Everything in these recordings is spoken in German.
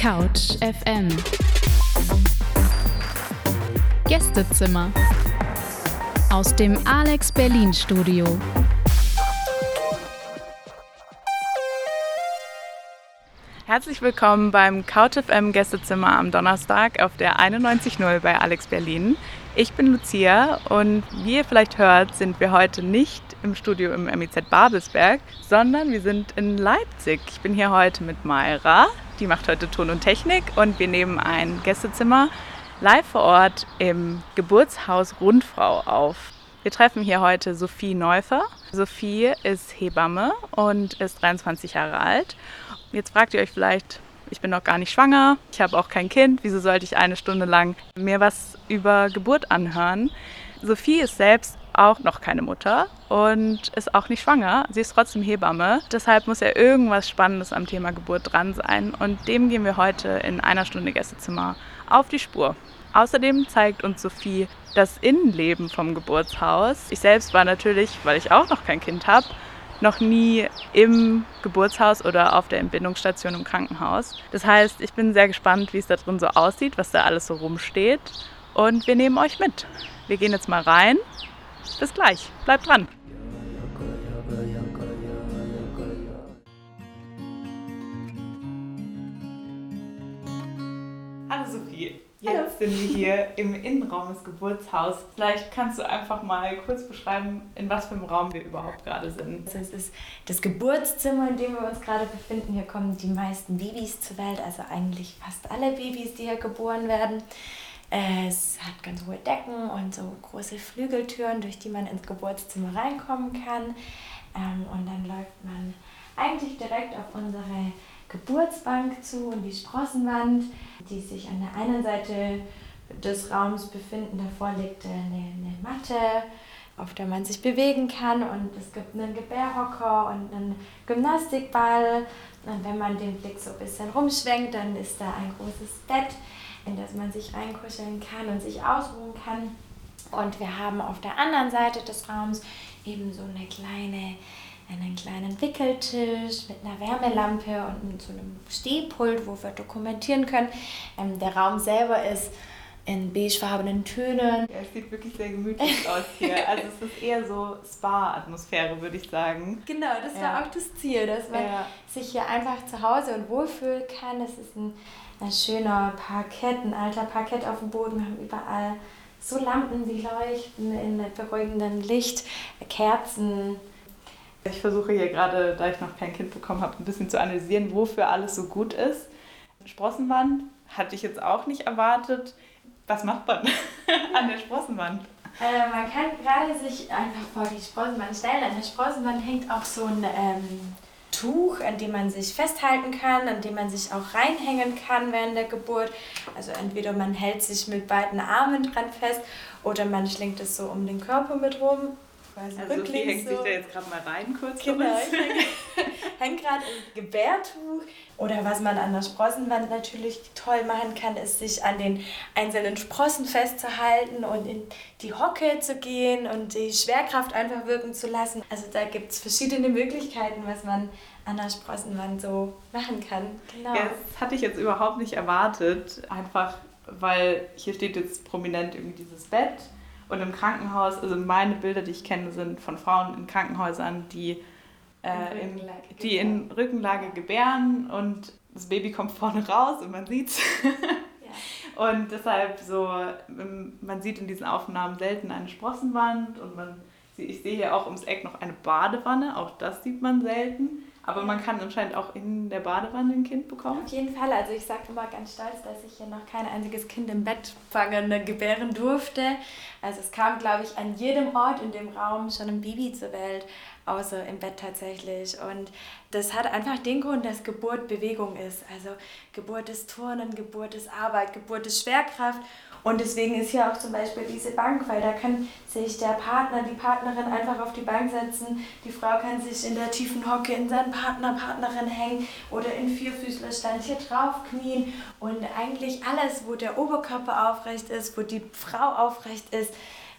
Couch FM Gästezimmer aus dem Alex Berlin Studio. Herzlich willkommen beim Couch FM Gästezimmer am Donnerstag auf der 91.0 bei Alex Berlin. Ich bin Lucia und wie ihr vielleicht hört, sind wir heute nicht im Studio im MIZ Babelsberg, sondern wir sind in Leipzig. Ich bin hier heute mit Mayra, die macht heute Ton und Technik und wir nehmen ein Gästezimmer live vor Ort im Geburtshaus Rundfrau auf. Wir treffen hier heute Sophie Neufer. Sophie ist Hebamme und ist 23 Jahre alt. Jetzt fragt ihr euch vielleicht, ich bin noch gar nicht schwanger, ich habe auch kein Kind, wieso sollte ich eine Stunde lang mir was über Geburt anhören? Sophie ist selbst auch noch keine Mutter und ist auch nicht schwanger. Sie ist trotzdem Hebamme. Deshalb muss ja irgendwas Spannendes am Thema Geburt dran sein. Und dem gehen wir heute in einer Stunde Gästezimmer auf die Spur. Außerdem zeigt uns Sophie das Innenleben vom Geburtshaus. Ich selbst war natürlich, weil ich auch noch kein Kind habe, noch nie im Geburtshaus oder auf der Entbindungsstation im Krankenhaus. Das heißt, ich bin sehr gespannt, wie es da drin so aussieht, was da alles so rumsteht. Und wir nehmen euch mit. Wir gehen jetzt mal rein bis gleich. Bleibt dran. Hallo Sophie. Jetzt Hallo. sind wir hier im Innenraum des Geburtshauses. Vielleicht kannst du einfach mal kurz beschreiben, in was für einem Raum wir überhaupt gerade sind. Also es ist das Geburtszimmer, in dem wir uns gerade befinden. Hier kommen die meisten Babys zur Welt, also eigentlich fast alle Babys, die hier geboren werden. Es hat ganz hohe Decken und so große Flügeltüren, durch die man ins Geburtszimmer reinkommen kann. Ähm, Und dann läuft man eigentlich direkt auf unsere Geburtsbank zu und die Sprossenwand, die sich an der einen Seite des Raums befinden. Davor liegt eine, eine Matte, auf der man sich bewegen kann und es gibt einen Gebärhocker und einen Gymnastikball. Und wenn man den Blick so ein bisschen rumschwenkt, dann ist da ein großes Bett, in das man sich reinkuscheln kann und sich ausruhen kann. Und wir haben auf der anderen Seite des Raums eben so eine kleine, einen kleinen Wickeltisch mit einer Wärmelampe und so einem Stehpult, wo wir dokumentieren können. Ähm, der Raum selber ist in beigefarbenen Tönen. Ja, es sieht wirklich sehr gemütlich aus hier. Also es ist eher so Spa-Atmosphäre, würde ich sagen. Genau, das Ja. war auch das Ziel, dass man Ja. sich hier einfach zu Hause und wohlfühlen kann. Es ist ein, ein schöner Parkett, ein alter Parkett auf dem Boden. Wir haben überall so Lampen, die leuchten in beruhigendem Licht, Kerzen. Ich versuche hier gerade, da ich noch kein Kind bekommen habe, ein bisschen zu analysieren, wofür alles so gut ist. Sprossenwand hatte ich jetzt auch nicht erwartet. Was macht man an der Sprossenwand? Äh, man kann gerade sich einfach vor die Sprossenwand stellen. An der Sprossenwand hängt auch so ein ähm, Tuch, an dem man sich festhalten kann, an dem man sich auch reinhängen kann während der Geburt. Also entweder man hält sich mit beiden Armen dran fest oder man schlingt es so um den Körper mit rum. Quasi Also Sophie rücklings hängt sich so. da jetzt gerade mal rein kurz. Genau, ich hänge häng gerade im Gebärtuch. Oder was man an der Sprossenwand natürlich toll machen kann, ist sich an den einzelnen Sprossen festzuhalten und in die Hocke zu gehen und die Schwerkraft einfach wirken zu lassen. Also da gibt es verschiedene Möglichkeiten, was man an der Sprossenwand so machen kann. Genau. Ja, das hatte ich jetzt überhaupt nicht erwartet. Einfach, weil hier steht jetzt prominent irgendwie dieses Bett. Und im Krankenhaus, also meine Bilder, die ich kenne, sind von Frauen in Krankenhäusern, die, äh, In in, Rückenlage die in Rückenlage gebären und das Baby kommt vorne raus und man sieht's. Ja. Und deshalb so, ähm, man sieht in diesen Aufnahmen selten eine Sprossenwand und man, ich sehe hier auch ums Eck noch eine Badewanne, auch das sieht man selten. Aber man kann anscheinend auch in der Badewanne ein Kind bekommen. Auf jeden Fall. Also ich sage immer ganz stolz, dass ich hier noch kein einziges Kind im Bett fangen, gebären durfte. Also es kam, glaube ich, an jedem Ort in dem Raum schon ein Baby zur Welt, außer im Bett tatsächlich. Und das hat einfach den Grund, dass Geburt Bewegung ist. Also Geburt ist Turnen, Geburt ist Arbeit, Geburt ist Schwerkraft. Und deswegen ist hier auch zum Beispiel diese Bank, weil da kann sich der Partner, die Partnerin einfach auf die Bank setzen. Die Frau kann sich in der tiefen Hocke in seinen Partner, Partnerin hängen oder in Vierfüßlerstand hier drauf knien. Und eigentlich alles, wo der Oberkörper aufrecht ist, wo die Frau aufrecht ist,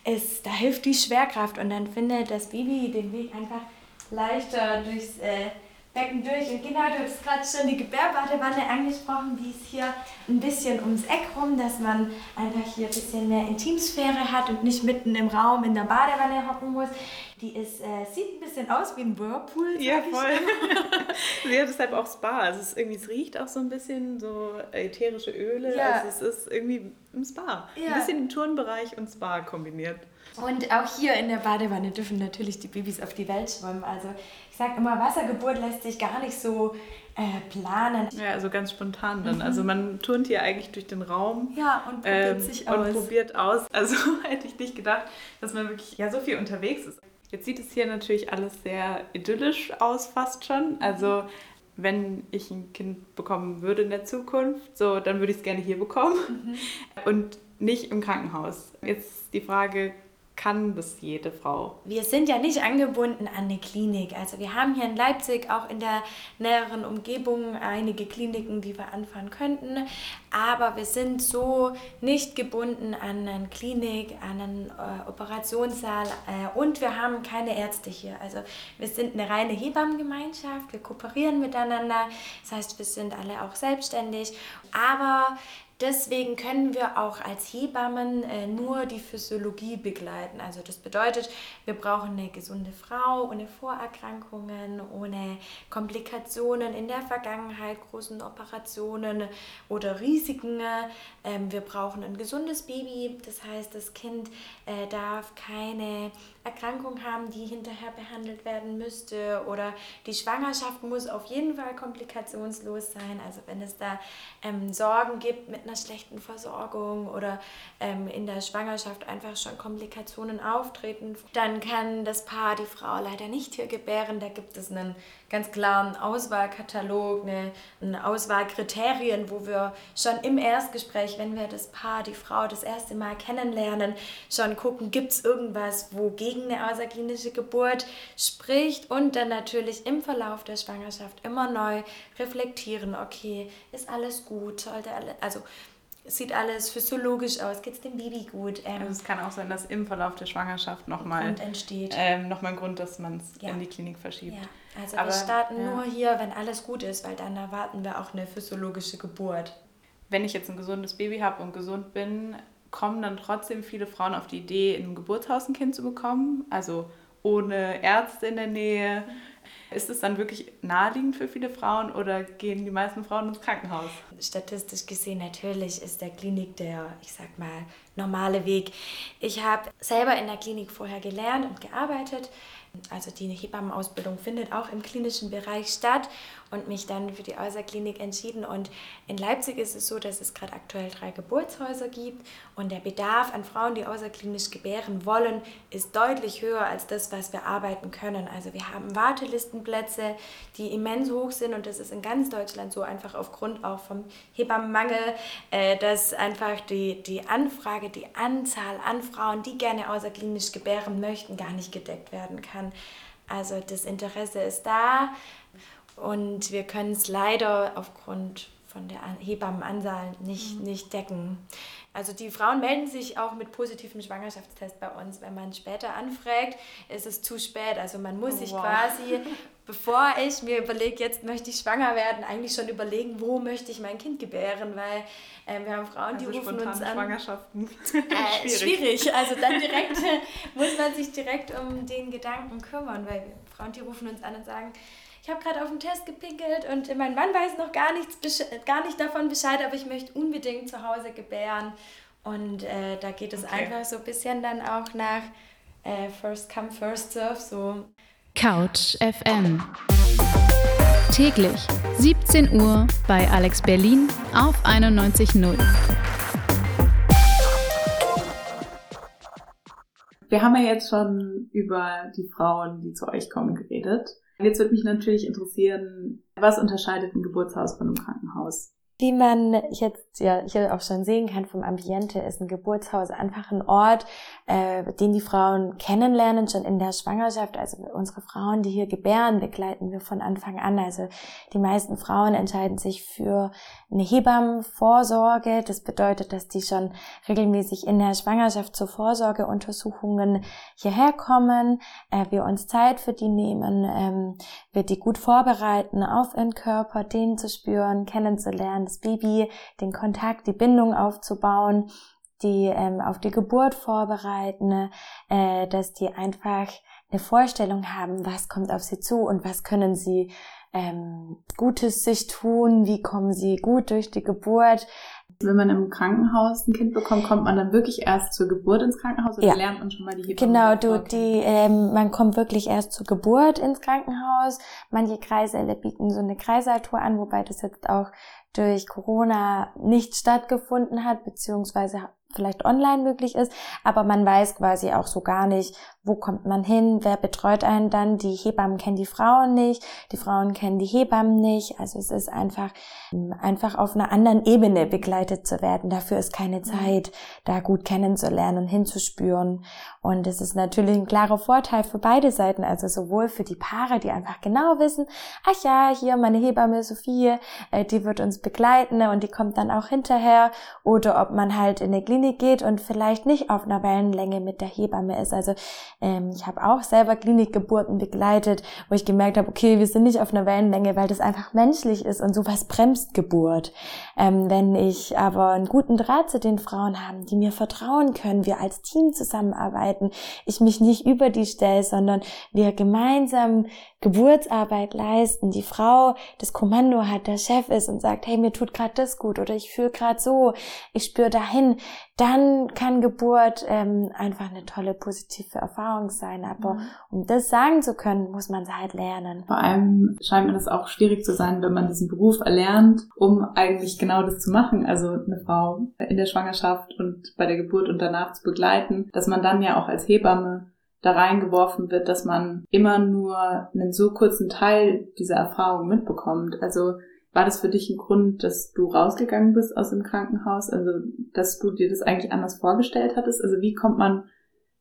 ist da hilft die Schwerkraft. Und dann findet das Baby den Weg einfach leichter durchs äh, Becken durch. Und genau, du hast gerade schon die Gebärbadewanne angesprochen, die ist hier ein bisschen ums Eck rum, dass man einfach hier ein bisschen mehr Intimsphäre hat und nicht mitten im Raum in der Badewanne hocken muss. Die ist, äh, sieht ein bisschen aus wie ein Whirlpool. Ja, voll. Sie hat deshalb auch Spa. Also es, irgendwie, es riecht auch so ein bisschen so ätherische Öle. Ja. Also es ist irgendwie im Spa. Ja. Ein bisschen im Turnbereich und Spa kombiniert. Und auch hier in der Badewanne dürfen natürlich die Babys auf die Welt schwimmen. Also ich sage immer, Wassergeburt lässt sich gar nicht so äh, planen. Ja, also ganz spontan dann. Mhm. Also man turnt hier eigentlich durch den Raum. Ja, und probiert ähm, sich aus. Und probiert aus. Also hätte ich nicht gedacht, dass man wirklich ja, so viel unterwegs ist. Jetzt sieht es hier natürlich alles sehr idyllisch aus, fast schon. Also wenn ich ein Kind bekommen würde in der Zukunft, so dann würde ich es gerne hier bekommen mhm. und nicht im Krankenhaus. Jetzt die Frage, kann das jede Frau? Wir sind ja nicht angebunden an eine Klinik. Also wir haben hier in Leipzig auch in der näheren Umgebung einige Kliniken, die wir anfahren könnten. Aber wir sind so nicht gebunden an eine Klinik, an einen äh, Operationssaal äh, und wir haben keine Ärzte hier. Also wir sind eine reine Hebammengemeinschaft, wir kooperieren miteinander. Das heißt, wir sind alle auch selbstständig. Aber Deswegen können wir auch als Hebammen äh, nur die Physiologie begleiten. Also das bedeutet, wir brauchen eine gesunde Frau ohne Vorerkrankungen, ohne Komplikationen in der Vergangenheit, großen Operationen oder Risiken. Ähm, wir brauchen ein gesundes Baby, das heißt, das Kind äh, darf keine Erkrankung haben, die hinterher behandelt werden müsste oder die Schwangerschaft muss auf jeden Fall komplikationslos sein. Also wenn es da ähm, Sorgen gibt mit einer schlechten Versorgung oder ähm, in der Schwangerschaft einfach schon Komplikationen auftreten, dann kann das Paar die Frau leider nicht hier gebären. Da gibt es einen ganz klaren Auswahlkatalog, eine, eine Auswahlkriterien, wo wir schon im Erstgespräch, wenn wir das Paar, die Frau das erste Mal kennenlernen, schon gucken, gibt es irgendwas, wo gegen eine außerklinische Geburt spricht und dann natürlich im Verlauf der Schwangerschaft immer neu reflektieren, okay, ist alles gut, sollte alle, also sieht alles physiologisch aus, geht es dem Baby gut. Ähm, also es kann auch sein, dass im Verlauf der Schwangerschaft nochmal ein entsteht. Ähm, nochmal ein Grund, dass man es ja. in die Klinik verschiebt. Ja. Also Aber, wir starten ja. nur hier, wenn alles gut ist, weil dann erwarten wir auch eine physiologische Geburt. Wenn ich jetzt ein gesundes Baby habe und gesund bin, kommen dann trotzdem viele Frauen auf die Idee, in einem Geburtshaus ein Kind zu bekommen, also ohne Ärzte in der Nähe. Ist es dann wirklich naheliegend für viele Frauen oder gehen die meisten Frauen ins Krankenhaus? Statistisch gesehen natürlich ist der Klinik der, ich sag mal, normale Weg. Ich habe selber in der Klinik vorher gelernt und gearbeitet also die Hebammenausbildung findet auch im klinischen Bereich statt und mich dann für die Außerklinik entschieden. Und in Leipzig ist es so, dass es gerade aktuell drei Geburtshäuser gibt und der Bedarf an Frauen, die außerklinisch gebären wollen, ist deutlich höher als das, was wir arbeiten können. Also wir haben Wartelistenplätze, die immens hoch sind und das ist in ganz Deutschland so einfach aufgrund auch vom Hebammenmangel, äh, dass einfach die, die Anfrage, die Anzahl an Frauen, die gerne außerklinisch gebären möchten, gar nicht gedeckt werden kann. Also das Interesse ist da und wir können es leider aufgrund von der Hebammenanzahl nicht, mhm. nicht decken. Also die Frauen melden sich auch mit positivem Schwangerschaftstest bei uns. Wenn man später anfragt, ist es zu spät. Also man muss oh, sich wow. quasi, bevor ich mir überlege, jetzt möchte ich schwanger werden, eigentlich schon überlegen, wo möchte ich mein Kind gebären, weil äh, wir haben Frauen, also die rufen uns an. Schwangerschaften. Äh, schwierig. schwierig. Also dann direkt muss man sich direkt um den Gedanken kümmern, weil Frauen, die rufen uns an und sagen, ich habe gerade auf den Test gepinkelt und mein Mann weiß noch gar, nichts, gar nicht davon Bescheid, aber ich möchte unbedingt zu Hause gebären. Und äh, da geht es okay. einfach so ein bisschen dann auch nach äh, First Come, First Serve. So. Couch FM. Täglich 17 Uhr bei Alex Berlin auf 91.0. Wir haben ja jetzt schon über die Frauen, die zu euch kommen, geredet. Jetzt würde mich natürlich interessieren, was unterscheidet ein Geburtshaus von einem Krankenhaus? Wie man jetzt ja hier auch schon sehen kann vom Ambiente, ist ein Geburtshaus einfach ein Ort, äh, den die Frauen kennenlernen, schon in der Schwangerschaft. Also unsere Frauen, die hier gebären, begleiten wir von Anfang an. Also die meisten Frauen entscheiden sich für eine Hebammenvorsorge. Das bedeutet, dass die schon regelmäßig in der Schwangerschaft zu Vorsorgeuntersuchungen hierher kommen, äh, wir uns Zeit für die nehmen, ähm, wir die gut vorbereiten auf ihren Körper, den zu spüren, kennenzulernen, das Baby, den Kontakt, die Bindung aufzubauen, die ähm, auf die Geburt vorbereiten, äh, dass die einfach eine Vorstellung haben, was kommt auf sie zu und was können sie ähm, Gutes sich tun, wie kommen sie gut durch die Geburt. Wenn man im Krankenhaus ein Kind bekommt, kommt man dann wirklich erst zur Geburt ins Krankenhaus oder ja. lernt man schon mal die Hebamme? Genau, du, die, ähm, man kommt wirklich erst zur Geburt ins Krankenhaus. Manche Kreisäle bieten so eine Kreisaltour an, wobei das jetzt auch durch Corona nicht stattgefunden hat, beziehungsweise vielleicht online möglich ist, aber man weiß quasi auch so gar nicht, wo kommt man hin, wer betreut einen dann, die Hebammen kennen die Frauen nicht, die Frauen kennen die Hebammen nicht, also es ist einfach, einfach auf einer anderen Ebene begleitet zu werden, dafür ist keine mhm. Zeit, da gut kennenzulernen und hinzuspüren und es ist natürlich ein klarer Vorteil für beide Seiten, also sowohl für die Paare, die einfach genau wissen, ach ja, hier meine Hebamme Sophie, äh, die wird uns begleiten und die kommt dann auch hinterher oder ob man halt in eine Klinik Klinik geht und vielleicht nicht auf einer Wellenlänge mit der Hebamme ist. Also ähm, ich habe auch selber Klinikgeburten begleitet, wo ich gemerkt habe, okay, wir sind nicht auf einer Wellenlänge, weil das einfach menschlich ist und sowas bremst Geburt. Ähm, wenn ich aber einen guten Draht zu den Frauen habe, die mir vertrauen können, wir als Team zusammenarbeiten, ich mich nicht über die stelle, sondern wir gemeinsam Geburtsarbeit leisten, die Frau das Kommando hat, der Chef ist und sagt, hey, mir tut gerade das gut oder ich fühle gerade so, ich spüre dahin, dann kann Geburt ähm, einfach eine tolle positive Erfahrung sein. Aber mhm. um das sagen zu können, muss man es halt lernen. Vor allem scheint mir das auch schwierig zu sein, wenn man diesen Beruf erlernt, um eigentlich genau das zu machen, also eine Frau in der Schwangerschaft und bei der Geburt und danach zu begleiten, dass man dann ja auch als Hebamme da reingeworfen wird, dass man immer nur einen so kurzen Teil dieser Erfahrung mitbekommt. Also war das für dich ein Grund, dass du rausgegangen bist aus dem Krankenhaus? Also, dass du dir das eigentlich anders vorgestellt hattest? Also, wie kommt man,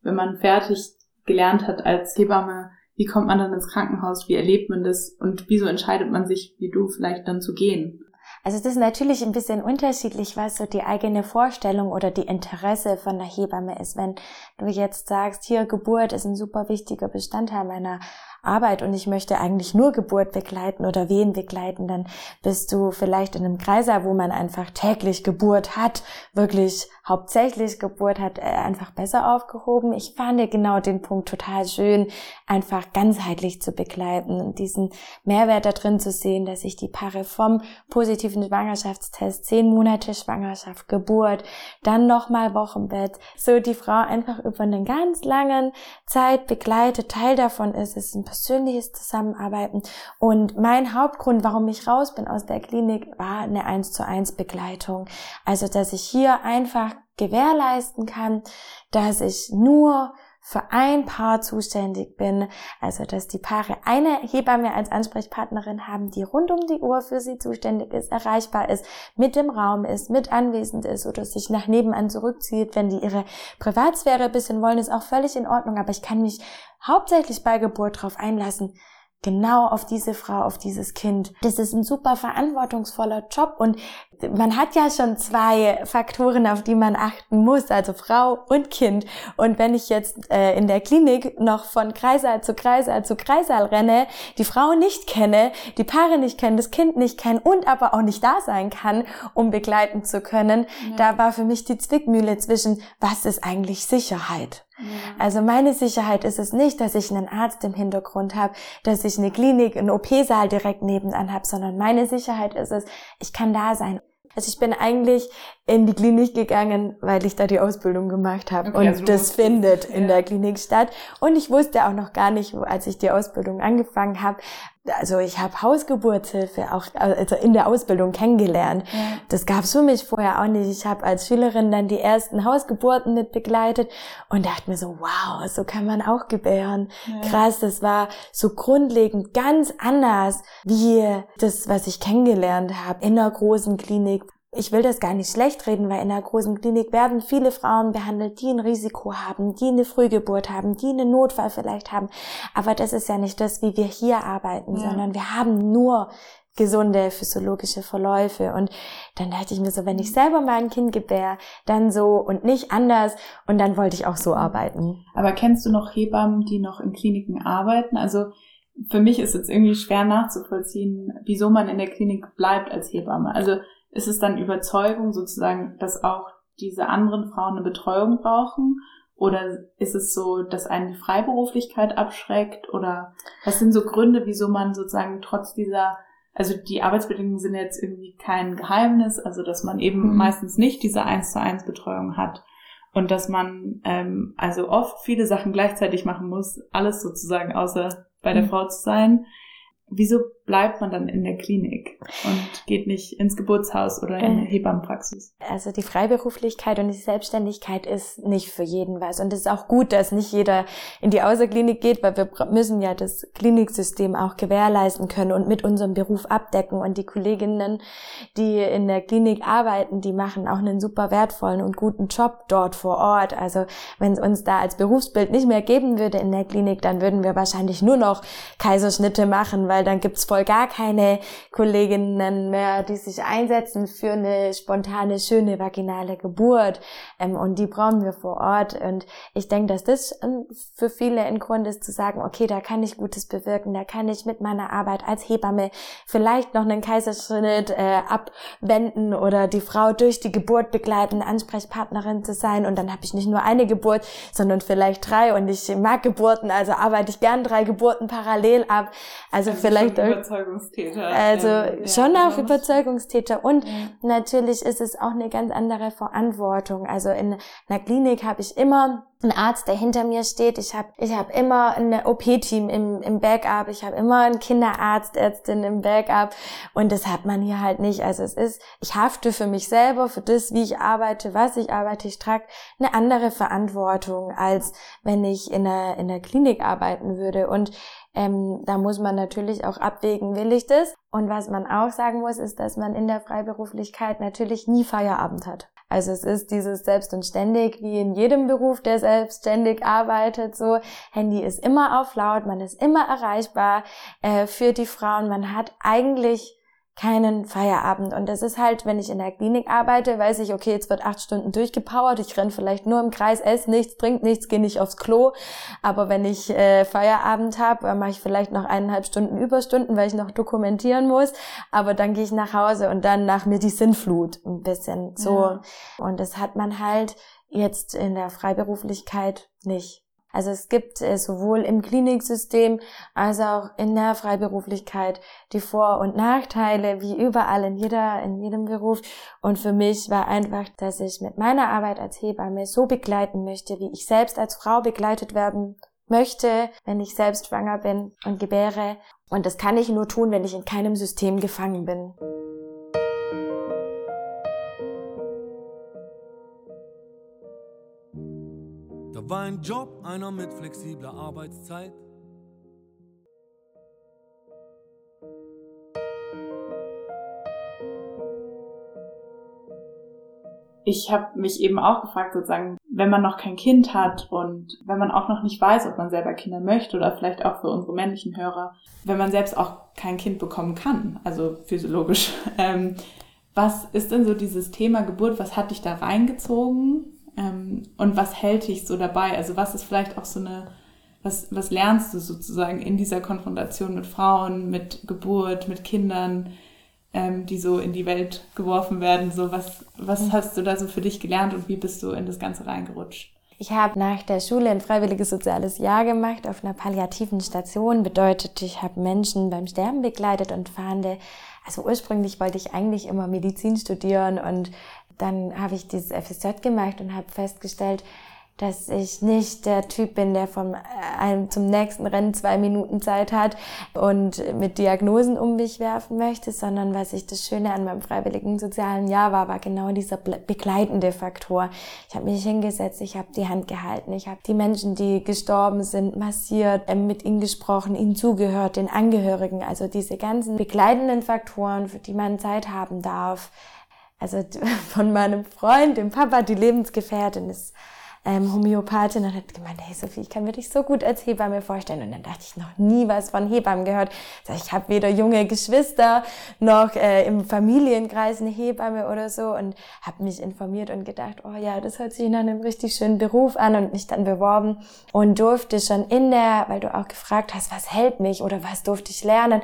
wenn man fertig gelernt hat als Hebamme, wie kommt man dann ins Krankenhaus? Wie erlebt man das? Und wieso entscheidet man sich, wie du vielleicht dann zu gehen? Also das ist natürlich ein bisschen unterschiedlich, was so die eigene Vorstellung oder die Interesse von der Hebamme ist. Wenn du jetzt sagst, hier Geburt ist ein super wichtiger Bestandteil meiner Arbeit und ich möchte eigentlich nur Geburt begleiten oder Wehen begleiten, dann bist du vielleicht in einem Kreiser, wo man einfach täglich Geburt hat, wirklich hauptsächlich Geburt hat, äh, einfach besser aufgehoben. Ich fand genau den Punkt total schön, einfach ganzheitlich zu begleiten und diesen Mehrwert da drin zu sehen, dass ich die Paare vom positiven Schwangerschaftstest, zehn Monate Schwangerschaft, Geburt, dann nochmal Wochenbett, so die Frau einfach über einen ganz langen Zeit begleitet. Teil davon ist, es ist ein persönliches Zusammenarbeiten. Und mein Hauptgrund, warum ich raus bin aus der Klinik, war eine 1 zu 1 Begleitung. Also, dass ich hier einfach gewährleisten kann, dass ich nur für ein Paar zuständig bin, also dass die Paare eine Hebamme als Ansprechpartnerin haben, die rund um die Uhr für sie zuständig ist, erreichbar ist, mit dem Raum ist, mit anwesend ist oder sich nach nebenan zurückzieht, wenn die ihre Privatsphäre ein bisschen wollen, ist auch völlig in Ordnung, aber ich kann mich hauptsächlich bei Geburt darauf einlassen, genau auf diese Frau, auf dieses Kind. Das ist ein super verantwortungsvoller Job und man hat ja schon zwei Faktoren, auf die man achten muss, also Frau und Kind. Und wenn ich jetzt äh, in der Klinik noch von Kreissaal zu Kreissaal zu Kreissaal renne, die Frau nicht kenne, die Paare nicht kenne, das Kind nicht kenne und aber auch nicht da sein kann, um begleiten zu können, ja. da war für mich die Zwickmühle zwischen, was ist eigentlich Sicherheit? Also meine Sicherheit ist es nicht, dass ich einen Arzt im Hintergrund habe, dass ich eine Klinik, einen OP-Saal direkt nebenan habe, sondern meine Sicherheit ist es, ich kann da sein. Also ich bin eigentlich in die Klinik gegangen, weil ich da die Ausbildung gemacht habe. Okay, und also das findet in ja. der Klinik statt. Und ich wusste auch noch gar nicht, als ich die Ausbildung angefangen habe, also ich habe Hausgeburtshilfe auch also in der Ausbildung kennengelernt. Ja. Das gab's für mich vorher auch nicht. Ich habe als Schülerin dann die ersten Hausgeburten mit begleitet und dachte mir so, wow, so kann man auch gebären. Ja. Krass, das war so grundlegend ganz anders wie das, was ich kennengelernt habe in einer großen Klinik ich will das gar nicht schlecht reden, weil in einer großen Klinik werden viele Frauen behandelt, die ein Risiko haben, die eine Frühgeburt haben, die einen Notfall vielleicht haben. Aber das ist ja nicht das, wie wir hier arbeiten, ja. sondern wir haben nur gesunde physiologische Verläufe. Und dann dachte ich mir so, wenn ich selber mal ein Kind gebär, dann so und nicht anders. Und dann wollte ich auch so arbeiten. Aber kennst du noch Hebammen, die noch in Kliniken arbeiten? Also für mich ist es irgendwie schwer nachzuvollziehen, wieso man in der Klinik bleibt als Hebamme. Also ist es dann Überzeugung sozusagen, dass auch diese anderen Frauen eine Betreuung brauchen? Oder ist es so, dass einen die Freiberuflichkeit abschreckt? Oder was sind so Gründe, wieso man sozusagen trotz dieser, also die Arbeitsbedingungen sind jetzt irgendwie kein Geheimnis, also dass man eben mhm. meistens nicht diese eins zu eins Betreuung hat und dass man ähm, also oft viele Sachen gleichzeitig machen muss, alles sozusagen außer bei der mhm. Frau zu sein wieso bleibt man dann in der Klinik und geht nicht ins Geburtshaus oder in eine äh. Hebammenpraxis? Also die Freiberuflichkeit und die Selbstständigkeit ist nicht für jeden was. Und es ist auch gut, dass nicht jeder in die Außerklinik geht, weil wir müssen ja das Kliniksystem auch gewährleisten können und mit unserem Beruf abdecken. Und die Kolleginnen, die in der Klinik arbeiten, die machen auch einen super wertvollen und guten Job dort vor Ort. Also wenn es uns da als Berufsbild nicht mehr geben würde in der Klinik, dann würden wir wahrscheinlich nur noch Kaiserschnitte machen, weil weil dann gibt's voll gar keine Kolleginnen mehr, die sich einsetzen für eine spontane, schöne vaginale Geburt. Ähm, und die brauchen wir vor Ort. Und ich denke, dass das für viele ein Grund ist zu sagen, okay, da kann ich Gutes bewirken, da kann ich mit meiner Arbeit als Hebamme vielleicht noch einen Kaiserschnitt äh, abwenden oder die Frau durch die Geburt begleiten, Ansprechpartnerin zu sein. Und dann habe ich nicht nur eine Geburt, sondern vielleicht drei. Und ich mag Geburten, also arbeite ich gern drei Geburten parallel ab. Also, vielleicht Überzeugungstäter. Also ähm, schon ja, auch Überzeugungstäter und ja. natürlich ist es auch eine ganz andere Verantwortung. Also in einer Klinik habe ich immer einen Arzt, der hinter mir steht. Ich habe ich hab immer ein OP-Team im, im Backup. Ich habe immer einen Kinderarzt, Ärztin im Backup. Und das hat man hier halt nicht. Also es ist, ich hafte für mich selber, für das, wie ich arbeite, was ich arbeite. Ich trage eine andere Verantwortung, als wenn ich in einer, in einer Klinik arbeiten würde. Und ähm, da muss man natürlich auch abwägen, will ich das? Und was man auch sagen muss, ist, dass man in der Freiberuflichkeit natürlich nie Feierabend hat. Also es ist dieses selbst und ständig, wie in jedem Beruf, der selbstständig arbeitet, so. Handy ist immer auf laut, man ist immer erreichbar äh, für die Frauen. Man hat eigentlich keinen Feierabend. Und das ist halt, wenn ich in der Klinik arbeite, weiß ich, okay, jetzt wird acht Stunden durchgepowert, ich renn vielleicht nur im Kreis, esse nichts, trink nichts, gehe nicht aufs Klo. Aber wenn ich äh, Feierabend habe, mache ich vielleicht noch eineinhalb Stunden Überstunden, weil ich noch dokumentieren muss. Aber dann gehe ich nach Hause und dann nach mir die Sinnflut ein bisschen so. Ja. Und das hat man halt jetzt in der Freiberuflichkeit nicht. Also es gibt äh, sowohl im Kliniksystem als auch in der Freiberuflichkeit die Vor- und Nachteile, wie überall in jeder, in jedem Beruf. Und für mich war einfach, dass ich mit meiner Arbeit als Hebamme so begleiten möchte, wie ich selbst als Frau begleitet werden möchte, wenn ich selbst schwanger bin und gebäre. Und das kann ich nur tun, wenn ich in keinem System gefangen bin. War ein Job, einer mit flexibler Arbeitszeit. Ich habe mich eben auch gefragt, sozusagen, wenn man noch kein Kind hat und wenn man auch noch nicht weiß, ob man selber Kinder möchte oder vielleicht auch für unsere männlichen Hörer, wenn man selbst auch kein Kind bekommen kann, also physiologisch. Ähm, was ist denn so dieses Thema Geburt? Was hat dich da reingezogen? Ähm, und was hält dich so dabei? Also was ist vielleicht auch so eine, was, was lernst du sozusagen in dieser Konfrontation mit Frauen, mit Geburt, mit Kindern, ähm, die so in die Welt geworfen werden? So was, was mhm. hast du da so für dich gelernt und wie bist du in das Ganze reingerutscht? Ich habe nach der Schule ein freiwilliges soziales Jahr gemacht auf einer palliativen Station. Bedeutet, ich habe Menschen beim Sterben begleitet und fahnde. Also ursprünglich wollte ich eigentlich immer Medizin studieren und dann habe ich dieses FSJ gemacht und habe festgestellt, dass ich nicht der Typ bin, der vom einem zum nächsten Rennen zwei Minuten Zeit hat und mit Diagnosen um mich werfen möchte, sondern was ich das Schöne an meinem freiwilligen sozialen Jahr war, war genau dieser begleitende Faktor. Ich habe mich hingesetzt, ich habe die Hand gehalten, ich habe die Menschen, die gestorben sind, massiert, äh, mit ihnen gesprochen, ihnen zugehört, den Angehörigen, also diese ganzen begleitenden Faktoren, für die man Zeit haben darf. Also von meinem Freund, dem Papa, die Lebensgefährtin ist ähm, Homöopathin und hat gemeint, hey Sophie, ich kann mir dich so gut als Hebamme vorstellen. Und dann dachte ich noch nie was von Hebammen gehört. Also ich habe weder junge Geschwister noch äh, im Familienkreis eine Hebamme oder so und habe mich informiert und gedacht, oh ja, das hört sich nach einem richtig schönen Beruf an und mich dann beworben und durfte schon in der, weil du auch gefragt hast, was hält mich oder was durfte ich lernen,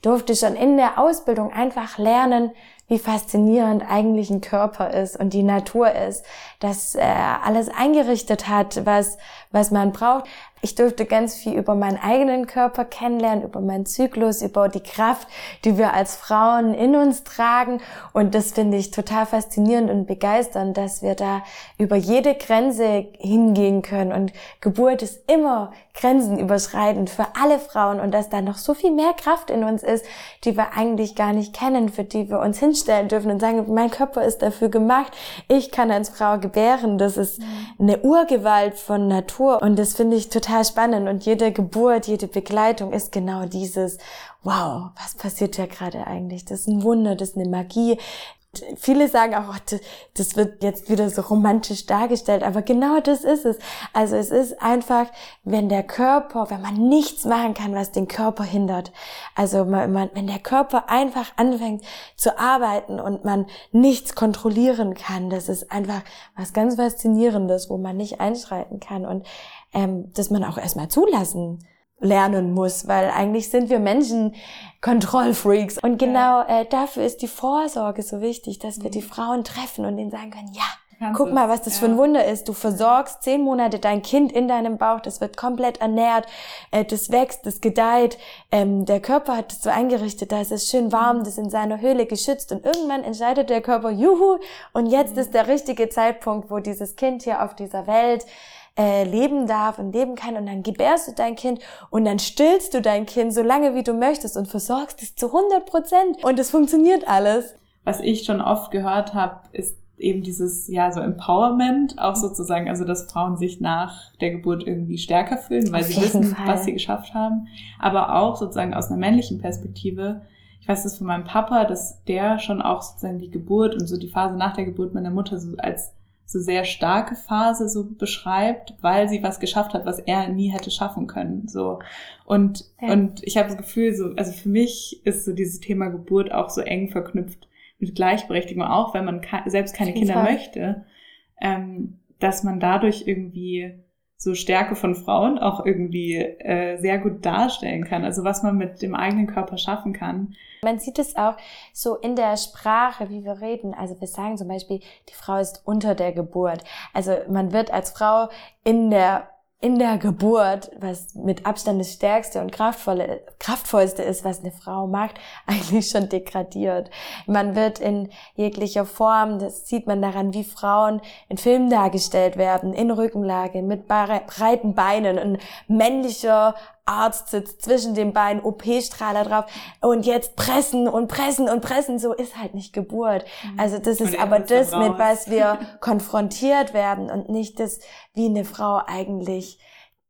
durfte schon in der Ausbildung einfach lernen, wie faszinierend eigentlich ein Körper ist und die Natur ist, dass er alles eingerichtet hat, was, was man braucht. Ich durfte ganz viel über meinen eigenen Körper kennenlernen, über meinen Zyklus, über die Kraft, die wir als Frauen in uns tragen. Und das finde ich total faszinierend und begeisternd, dass wir da über jede Grenze hingehen können. Und Geburt ist immer grenzenüberschreitend für alle Frauen und dass da noch so viel mehr Kraft in uns ist, die wir eigentlich gar nicht kennen, für die wir uns hinstellen dürfen und sagen, mein Körper ist dafür gemacht. Ich kann als Frau gebären. Das ist eine Urgewalt von Natur. Und das finde ich total total spannend und jede Geburt, jede Begleitung ist genau dieses, wow, was passiert ja gerade eigentlich? Das ist ein Wunder, das ist eine Magie. Viele sagen auch, oh, das wird jetzt wieder so romantisch dargestellt, aber genau das ist es. Also es ist einfach, wenn der Körper, wenn man nichts machen kann, was den Körper hindert. Also man, wenn der Körper einfach anfängt zu arbeiten und man nichts kontrollieren kann, das ist einfach was ganz Faszinierendes, wo man nicht einschreiten kann. Und ähm, dass man auch erstmal zulassen lernen muss, weil eigentlich sind wir Menschen Kontrollfreaks. Und genau äh, dafür ist die Vorsorge so wichtig, dass wir die mhm. Frauen treffen und denen sagen können, ja, Kannst guck mal, was das ja. für ein Wunder ist. Du versorgst zehn Monate dein Kind in deinem Bauch, das wird komplett ernährt, äh, das wächst, das gedeiht. Ähm, der Körper hat es so eingerichtet, da ist es schön warm, das ist in seiner Höhle geschützt und irgendwann entscheidet der Körper, juhu, und jetzt mhm. ist der richtige Zeitpunkt, wo dieses Kind hier auf dieser Welt äh, leben darf und leben kann und dann gebärst du dein Kind und dann stillst du dein Kind so lange wie du möchtest und versorgst es zu 100 Prozent und es funktioniert alles. Was ich schon oft gehört habe, ist eben dieses, ja, so Empowerment, auch sozusagen, also dass Frauen sich nach der Geburt irgendwie stärker fühlen, weil Auf sie wissen, Fall. was sie geschafft haben. Aber auch sozusagen aus einer männlichen Perspektive. Ich weiß das von meinem Papa, dass der schon auch sozusagen die Geburt und so die Phase nach der Geburt meiner Mutter so als so sehr starke Phase so beschreibt, weil sie was geschafft hat, was er nie hätte schaffen können. So und ja. und ich habe das Gefühl, so also für mich ist so dieses Thema Geburt auch so eng verknüpft mit Gleichberechtigung, auch wenn man selbst keine Kinder möchte, ähm, dass man dadurch irgendwie so Stärke von Frauen auch irgendwie äh, sehr gut darstellen kann. Also was man mit dem eigenen Körper schaffen kann. Man sieht es auch so in der Sprache, wie wir reden. Also wir sagen zum Beispiel, die Frau ist unter der Geburt. Also man wird als Frau in der in der Geburt, was mit Abstand das stärkste und kraftvolle, kraftvollste ist, was eine Frau macht, eigentlich schon degradiert. Man wird in jeglicher Form, das sieht man daran, wie Frauen in Filmen dargestellt werden, in Rückenlage, mit breiten Beinen, ein männlicher Arzt sitzt zwischen den Beinen, OP-Strahler drauf und jetzt pressen und pressen und pressen, so ist halt nicht Geburt. Mhm. Also das ist aber das, mit was wir konfrontiert werden und nicht das, wie eine Frau eigentlich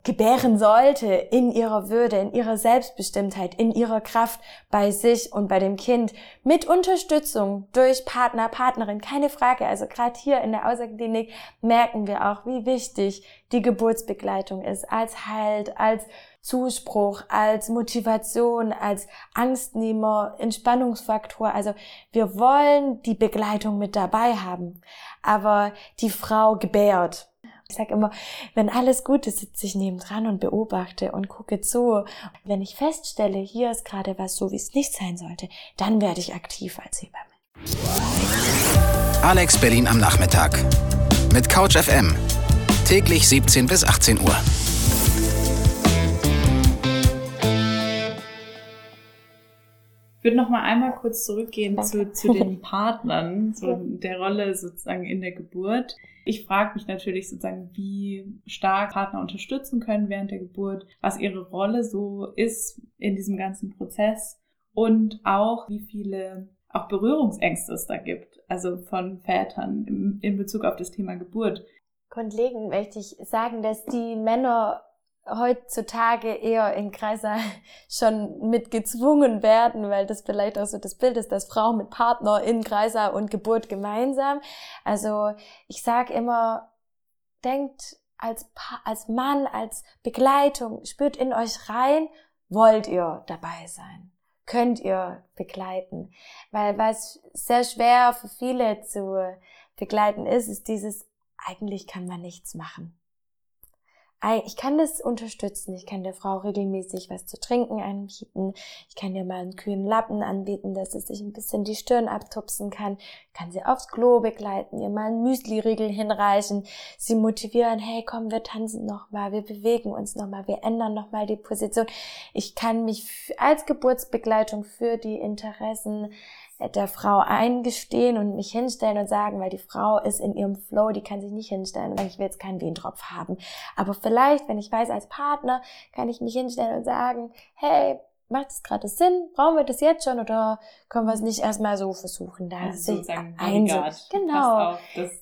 gebären sollte in ihrer Würde, in ihrer Selbstbestimmtheit, in ihrer Kraft bei sich und bei dem Kind mit Unterstützung durch Partner, Partnerin, keine Frage. Also gerade hier in der Außerklinik merken wir auch, wie wichtig die Geburtsbegleitung ist als Halt, als Zuspruch, als Motivation, als Angstnehmer, Entspannungsfaktor. Also wir wollen die Begleitung mit dabei haben, aber die Frau gebärt ich sage immer, wenn alles gut ist, sitze ich nebendran und beobachte und gucke zu. Wenn ich feststelle, hier ist gerade was so, wie es nicht sein sollte, dann werde ich aktiv als Hebamme. Alex Berlin am Nachmittag. Mit Couch FM. Täglich 17 bis 18 Uhr. Würde noch mal einmal kurz zurückgehen zu, zu den Partnern, so der Rolle sozusagen in der Geburt. Ich frage mich natürlich sozusagen, wie stark Partner unterstützen können während der Geburt, was ihre Rolle so ist in diesem ganzen Prozess und auch wie viele auch Berührungsängste es da gibt, also von Vätern in, in Bezug auf das Thema Geburt. Grundlegend möchte ich sagen, dass die Männer heutzutage eher in Kreise schon mit gezwungen werden, weil das vielleicht auch so das Bild ist, dass Frau mit Partner in Kreise und Geburt gemeinsam. Also ich sage immer, denkt als, pa als Mann, als Begleitung, spürt in euch rein, wollt ihr dabei sein? Könnt ihr begleiten? Weil was sehr schwer für viele zu begleiten ist, ist dieses, eigentlich kann man nichts machen ich kann das unterstützen. Ich kann der Frau regelmäßig was zu trinken anbieten. Ich kann ihr mal einen kühlen Lappen anbieten, dass sie sich ein bisschen die Stirn abtupsen kann. Ich kann sie aufs Klo begleiten, ihr mal einen Müsli-Riegel hinreichen, sie motivieren, hey, komm, wir tanzen nochmal, wir bewegen uns nochmal, wir ändern nochmal die Position. Ich kann mich als Geburtsbegleitung für die Interessen der Frau eingestehen und mich hinstellen und sagen, weil die Frau ist in ihrem Flow, die kann sich nicht hinstellen und ich will jetzt keinen Wehentropf haben. Aber vielleicht, wenn ich weiß, als Partner, kann ich mich hinstellen und sagen, hey, macht es gerade Sinn? Brauchen wir das jetzt schon oder können wir es nicht erstmal so versuchen? Da also sozusagen Genau.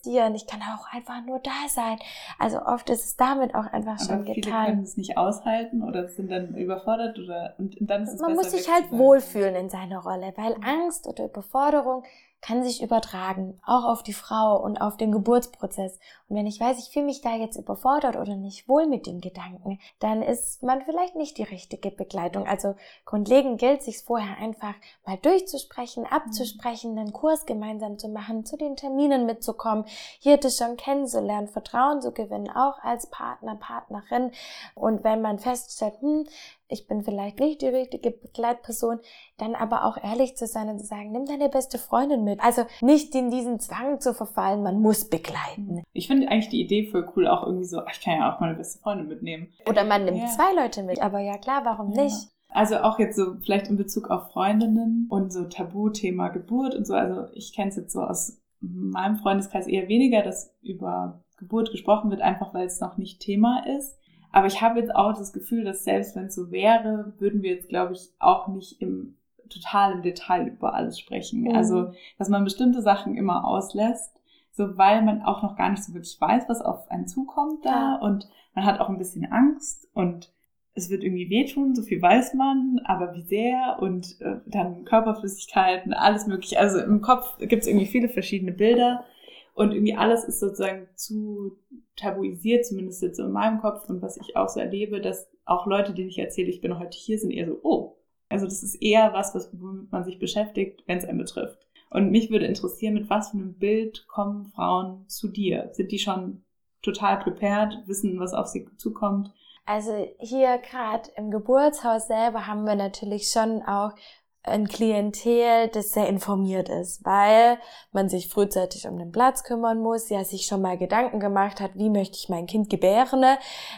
Dir und ich kann auch einfach nur da sein. Also oft ist es damit auch einfach schon viele getan. können es nicht aushalten oder sind dann überfordert oder und dann ist es Man besser muss sich halt wohlfühlen in seiner Rolle, weil Angst oder Überforderung kann sich übertragen, auch auf die Frau und auf den Geburtsprozess. Und wenn ich weiß, ich fühle mich da jetzt überfordert oder nicht wohl mit den Gedanken, dann ist man vielleicht nicht die richtige Begleitung. Also grundlegend gilt sich vorher einfach mal durchzusprechen, abzusprechen, einen Kurs gemeinsam zu machen, zu den Terminen mitzukommen, hier das schon kennenzulernen, Vertrauen zu gewinnen, auch als Partner, Partnerin. Und wenn man feststellt, hm, ich bin vielleicht nicht die richtige Begleitperson, dann aber auch ehrlich zu sein und zu sagen, nimm deine beste Freundin mit. Also nicht in diesen Zwang zu verfallen, man muss begleiten. Ich finde eigentlich die Idee voll cool, auch irgendwie so, ich kann ja auch meine beste Freundin mitnehmen. Oder man nimmt Ja. zwei Leute mit. Aber ja klar, warum Ja. nicht? Also auch jetzt so vielleicht in Bezug auf Freundinnen und so Tabuthema Geburt und so. Also ich kenne es jetzt so aus meinem Freundeskreis eher weniger, dass über Geburt gesprochen wird, einfach weil es noch nicht Thema ist. Aber ich habe jetzt auch das Gefühl, dass selbst wenn es so wäre, würden wir jetzt, glaube ich, auch nicht im total im Detail über alles sprechen. Mhm. Also, dass man bestimmte Sachen immer auslässt, so weil man auch noch gar nicht so wirklich weiß, was auf einen zukommt da Ja. und man hat auch ein bisschen Angst und es wird irgendwie wehtun, so viel weiß man, aber wie sehr und äh, dann Körperflüssigkeiten, alles mögliche. Also im Kopf gibt es irgendwie viele verschiedene Bilder und irgendwie alles ist sozusagen zu tabuisiert, zumindest jetzt in meinem Kopf und was ich auch so erlebe, dass auch Leute, denen ich erzähle, ich bin heute hier, sind eher so, oh. Also das ist eher was, was womit man sich beschäftigt, wenn es einen betrifft. Und mich würde interessieren, mit was für einem Bild kommen Frauen zu dir? Sind die schon total prepared, wissen, was auf sie zukommt? Also hier gerade im Geburtshaus selber haben wir natürlich schon auch ein Klientel, das sehr informiert ist, weil man sich frühzeitig um den Platz kümmern muss, ja sich schon mal Gedanken gemacht hat, wie möchte ich mein Kind gebären,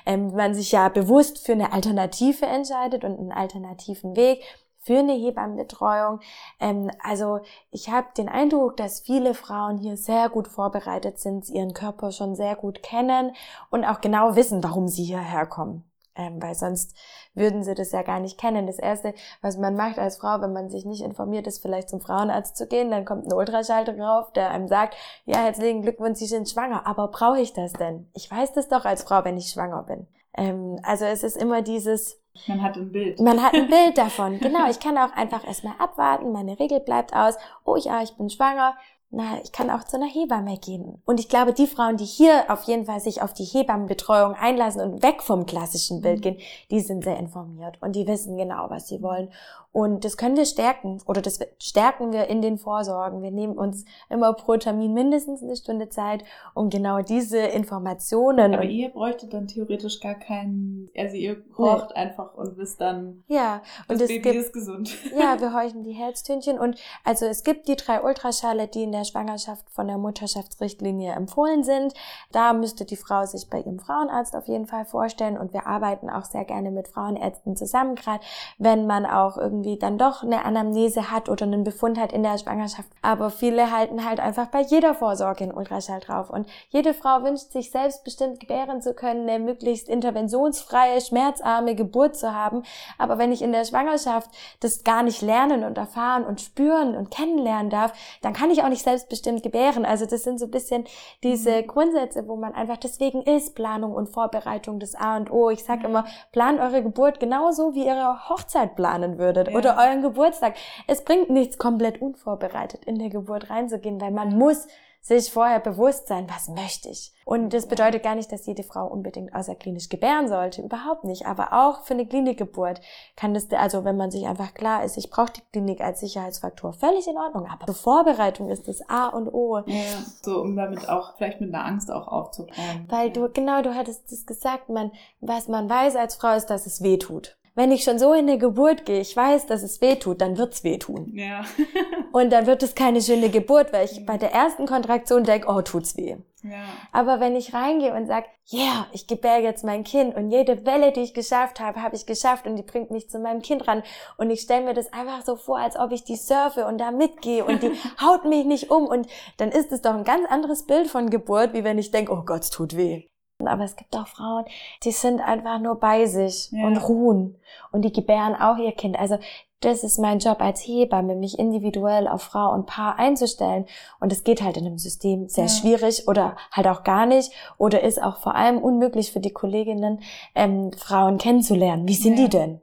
ähm, man sich ja bewusst für eine Alternative entscheidet und einen alternativen Weg für eine Hebammenbetreuung. Ähm, also ich habe den Eindruck, dass viele Frauen hier sehr gut vorbereitet sind, ihren Körper schon sehr gut kennen und auch genau wissen, warum sie hierher kommen. Ähm, weil sonst würden sie das ja gar nicht kennen. Das Erste, was man macht als Frau, wenn man sich nicht informiert, ist vielleicht zum Frauenarzt zu gehen. Dann kommt ein Ultraschall drauf, der einem sagt, ja, herzlichen Glückwunsch, Sie sind schwanger. Aber brauche ich das denn? Ich weiß das doch als Frau, wenn ich schwanger bin. Ähm, also es ist immer dieses, Man hat ein Bild. man hat ein Bild davon. Genau, ich kann auch einfach erstmal abwarten, meine Regel bleibt aus. Oh ja, ich bin schwanger. Na, ich kann auch zu einer Hebamme gehen. Und ich glaube, die Frauen, die hier auf jeden Fall sich auf die Hebammenbetreuung einlassen und weg vom klassischen Bild gehen, die sind sehr informiert und die wissen genau, was sie wollen. Und das können wir stärken oder das stärken wir in den Vorsorgen. Wir nehmen uns immer pro Termin mindestens eine Stunde Zeit, um genau diese Informationen Aber ihr bräuchtet dann theoretisch gar keinen, also ihr horcht einfach und wisst dann, ja, das und es Baby gibt ist gesund. Ja, wir horchen die Herztönchen und also es gibt die drei Ultraschalle, die in der Schwangerschaft von der Mutterschaftsrichtlinie empfohlen sind. Da müsste die Frau sich bei ihrem Frauenarzt auf jeden Fall vorstellen und wir arbeiten auch sehr gerne mit Frauenärzten zusammen, gerade wenn man auch irgendwie irgendwie dann doch eine Anamnese hat oder einen Befund hat in der Schwangerschaft. Aber viele halten halt einfach bei jeder Vorsorge einen Ultraschall drauf. Und jede Frau wünscht sich selbstbestimmt gebären zu können, eine möglichst interventionsfreie, schmerzarme Geburt zu haben. Aber wenn ich in der Schwangerschaft das gar nicht lernen und erfahren und spüren und kennenlernen darf, dann kann ich auch nicht selbstbestimmt gebären. Also das sind so ein bisschen diese mhm. Grundsätze, wo man einfach deswegen ist Planung und Vorbereitung das A und O. Ich sage immer, plant eure Geburt genauso, wie ihr eure Hochzeit planen würdet ja. oder euren Geburtstag. Es bringt nichts, komplett unvorbereitet in der Geburt reinzugehen, weil man muss sich vorher bewusst sein, was möchte ich. Und das bedeutet gar nicht, dass jede Frau unbedingt außerklinisch gebären sollte, überhaupt nicht. Aber auch für eine Klinikgeburt kann das, also wenn man sich einfach klar ist, ich brauche die Klinik als Sicherheitsfaktor, völlig in Ordnung. Aber zur Vorbereitung ist das A und O. Ja, so um damit auch vielleicht mit einer Angst auch aufzubauen. Weil du, genau, du hattest das gesagt, man, was man weiß als Frau ist, dass es weh tut wenn ich schon so in eine Geburt gehe, ich weiß, dass es weh tut, dann wird's weh tun. Ja. und dann wird es keine schöne Geburt, weil ich bei der ersten Kontraktion denke, oh, tut's weh. Ja. Aber wenn ich reingehe und sag, yeah, ich gebär jetzt mein Kind und jede Welle, die ich geschafft habe, habe ich geschafft und die bringt mich zu meinem Kind ran und ich stelle mir das einfach so vor, als ob ich die surfe und da mitgehe und die haut mich nicht um und dann ist es doch ein ganz anderes Bild von Geburt, wie wenn ich denke, oh Gott, es tut weh. Aber es gibt auch Frauen, die sind einfach nur bei sich ja. und ruhen. Und die gebären auch ihr Kind. Also das ist mein Job als Hebamme, mich individuell auf Frau und Paar einzustellen. Und es geht halt in einem System sehr ja. schwierig oder halt auch gar nicht. Oder ist auch vor allem unmöglich für die Kolleginnen, ähm, Frauen kennenzulernen. Wie sind ja. die denn?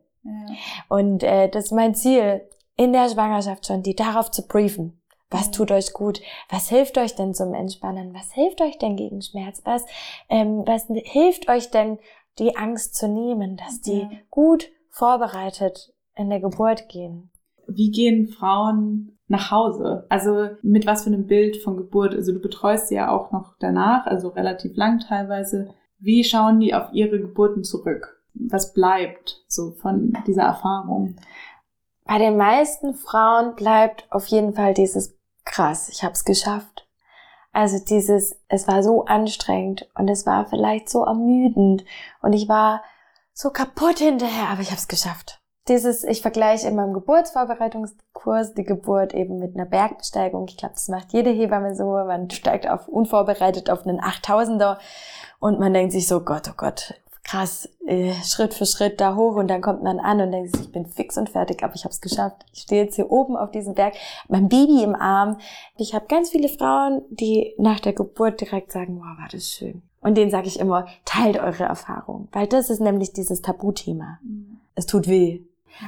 Und äh, das ist mein Ziel, in der Schwangerschaft schon, die darauf zu briefen. Was tut euch gut? Was hilft euch denn zum Entspannen? Was hilft euch denn gegen Schmerz? Was, ähm, was hilft euch denn, die Angst zu nehmen, dass die gut vorbereitet in der Geburt gehen? Wie gehen Frauen nach Hause? Also mit was für einem Bild von Geburt? Also du betreust sie ja auch noch danach, also relativ lang teilweise. Wie schauen die auf ihre Geburten zurück? Was bleibt so von dieser Erfahrung? Bei den meisten Frauen bleibt auf jeden Fall dieses krass, ich habe es geschafft. Also dieses, es war so anstrengend und es war vielleicht so ermüdend und ich war so kaputt hinterher, aber ich habe es geschafft. Dieses, ich vergleiche in meinem Geburtsvorbereitungskurs die Geburt eben mit einer Bergbesteigung. Ich glaube, das macht jede Hebamme so. Man steigt auf unvorbereitet auf einen 8000er und man denkt sich so, Gott, oh Gott, krass, äh, Schritt für Schritt da hoch und dann kommt man an und denkt sich, ich bin fix und fertig, aber ich habe es geschafft. Ich stehe jetzt hier oben auf diesem Berg, mein Baby im Arm. Ich habe ganz viele Frauen, die nach der Geburt direkt sagen, wow, war das schön. Und denen sage ich immer, teilt eure Erfahrung, weil das ist nämlich dieses Tabuthema. Mhm. Es tut weh.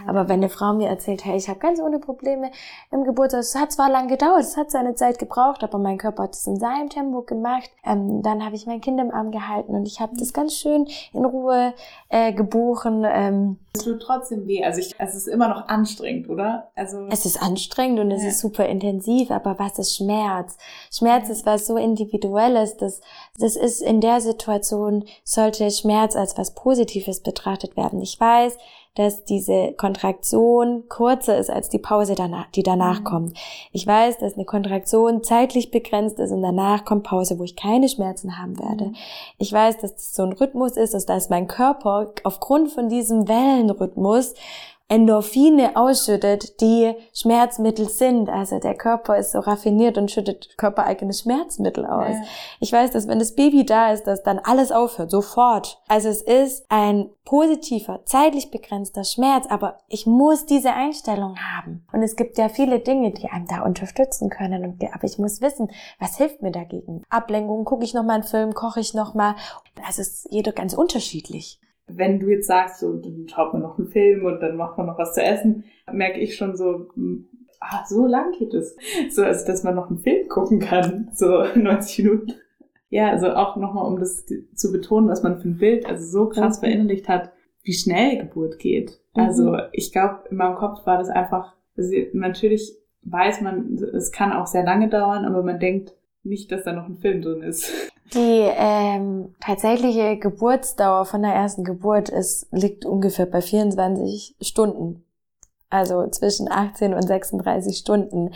Aber wenn eine Frau mir erzählt, hey, ich habe ganz ohne Probleme im Geburtshaus, es hat zwar lang gedauert, es hat seine Zeit gebraucht, aber mein Körper hat es in seinem Tempo gemacht. Ähm, dann habe ich mein Kind im Arm gehalten und ich habe das ganz schön in Ruhe äh, gebuchen. Ähm, es tut trotzdem weh. Also ich, es ist immer noch anstrengend, oder? Also es ist anstrengend und es ja. ist super intensiv, aber was ist Schmerz? Schmerz ist was so individuelles, dass das ist in der Situation sollte Schmerz als was Positives betrachtet werden. Ich weiß, dass diese Kontraktion kürzer ist als die Pause, danach, die danach mhm. kommt. Ich weiß, dass eine Kontraktion zeitlich begrenzt ist und danach kommt Pause, wo ich keine Schmerzen haben werde. Mhm. Ich weiß, dass das so ein Rhythmus ist, dass mein Körper aufgrund von diesem Wellenrhythmus Endorphine ausschüttet, die Schmerzmittel sind. Also der Körper ist so raffiniert und schüttet körpereigene Schmerzmittel aus. Ja. Ich weiß, dass wenn das Baby da ist, dass dann alles aufhört, sofort. Also es ist ein positiver, zeitlich begrenzter Schmerz, aber ich muss diese Einstellung haben. Und es gibt ja viele Dinge, die einem da unterstützen können. Und, aber ich muss wissen, was hilft mir dagegen? Ablenkung, gucke ich noch mal einen Film, koche ich noch mal. Also es ist jeder ganz unterschiedlich wenn du jetzt sagst, so, dann schaut man noch einen Film und dann macht man noch was zu essen, merke ich schon so, hm, ah, so lang geht es. So, also, dass man noch einen Film gucken kann, so 90 Minuten. Ja, also auch nochmal, um das zu betonen, was man für ein Bild also so krass mhm. verinnerlicht hat, wie schnell Geburt geht. Mhm. Also ich glaube, in meinem Kopf war das einfach, also natürlich weiß man, es kann auch sehr lange dauern, aber man denkt nicht, dass da noch ein Film drin ist. Die ähm, tatsächliche Geburtsdauer von der ersten Geburt ist, liegt ungefähr bei 24 Stunden. Also zwischen 18 und 36 Stunden.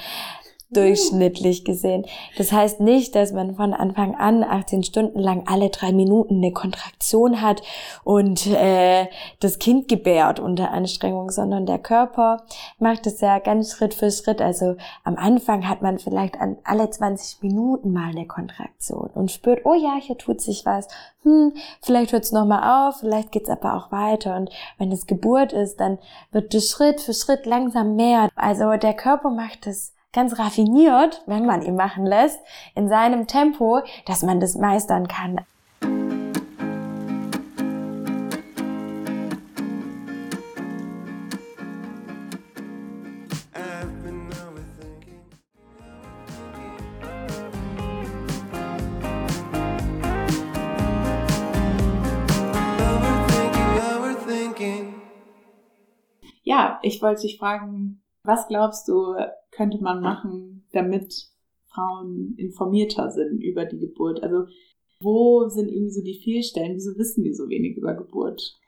Durchschnittlich gesehen. Das heißt nicht, dass man von Anfang an 18 Stunden lang alle drei Minuten eine Kontraktion hat und äh, das Kind gebärt unter Anstrengung, sondern der Körper macht es ja ganz Schritt für Schritt. Also am Anfang hat man vielleicht an alle 20 Minuten mal eine Kontraktion und spürt, oh ja, hier tut sich was. Hm, vielleicht hört es nochmal auf, vielleicht geht's aber auch weiter. Und wenn es Geburt ist, dann wird es Schritt für Schritt langsam mehr. Also der Körper macht es ganz raffiniert, wenn man ihn machen lässt, in seinem Tempo, dass man das meistern kann. Ja, ich wollte dich fragen, was glaubst du, könnte man machen, damit Frauen informierter sind über die Geburt? Also wo sind irgendwie so die Fehlstellen? Wieso wissen die so wenig über Geburt?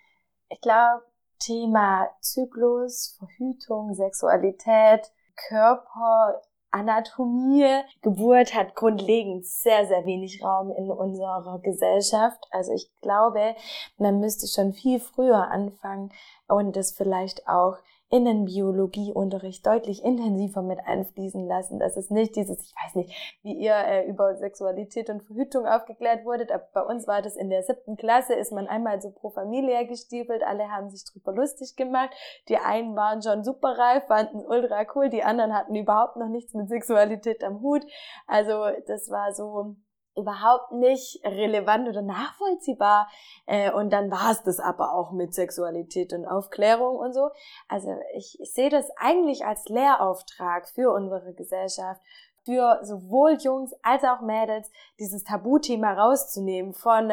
Ich glaube, Thema Zyklus, Verhütung, Sexualität, Körper, Anatomie. Geburt hat grundlegend sehr, sehr wenig Raum in unserer Gesellschaft. Also ich glaube, man müsste schon viel früher anfangen und das vielleicht auch in den Biologieunterricht deutlich intensiver mit einfließen lassen. Das ist nicht dieses, ich weiß nicht, wie ihr äh, über Sexualität und Verhütung aufgeklärt wurdet, aber bei uns war das in der siebten Klasse, ist man einmal so pro Familie gestiefelt, alle haben sich drüber lustig gemacht. Die einen waren schon super reif, fanden ultra cool, die anderen hatten überhaupt noch nichts mit Sexualität am Hut. Also das war so überhaupt nicht relevant oder nachvollziehbar. Äh, und dann war es das aber auch mit Sexualität und Aufklärung und so. Also ich, sehe das eigentlich als Lehrauftrag für unsere Gesellschaft, für sowohl Jungs als auch Mädels, dieses Tabuthema rauszunehmen von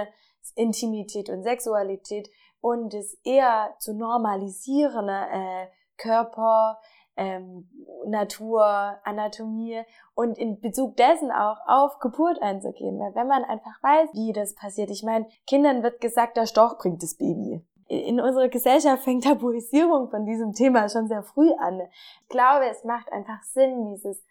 Intimität und Sexualität und es eher zu normalisieren, äh, Körper, ähm, Natur, Anatomie und in Bezug dessen auch auf Geburt einzugehen. Weil wenn man einfach weiß, wie das passiert, ich meine, Kindern wird gesagt, der Storch bringt das Baby. In unserer Gesellschaft fängt Tabuisierung von diesem Thema schon sehr früh an. Ich glaube, es macht einfach Sinn, dieses,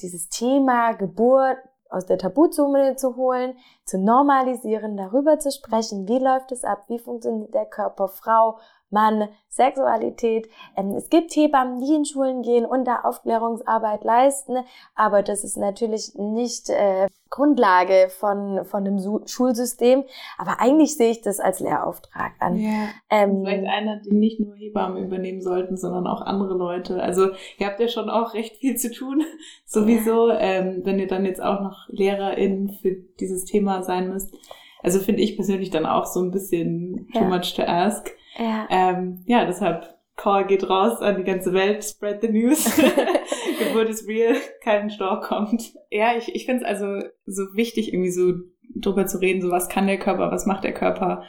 dieses Thema Geburt aus der Tabuzone zu holen, zu normalisieren, darüber zu sprechen, wie läuft es ab, wie funktioniert der Körper, Frau, Mann, Sexualität. Ähm, es gibt Hebammen, die in Schulen gehen und da Aufklärungsarbeit leisten, aber das ist natürlich nicht äh, Grundlage von, von einem Su Schulsystem. Aber eigentlich sehe ich das als Lehrauftrag an. Ja. Ähm, Vielleicht einer, den nicht nur Hebammen übernehmen sollten, sondern auch andere Leute. Also ihr habt ja schon auch recht viel zu tun, sowieso, ja. ähm, wenn ihr dann jetzt auch noch LehrerInnen für dieses Thema sein müsst. Also finde ich persönlich dann auch so ein bisschen too much to ask. Ja. Ähm, ja, deshalb Call geht raus an die ganze Welt, spread the news. Geburt ist real, kein Storch kommt. Ja, ich, ich finde es also so wichtig, irgendwie so drüber zu reden, so was kann der Körper, was macht der Körper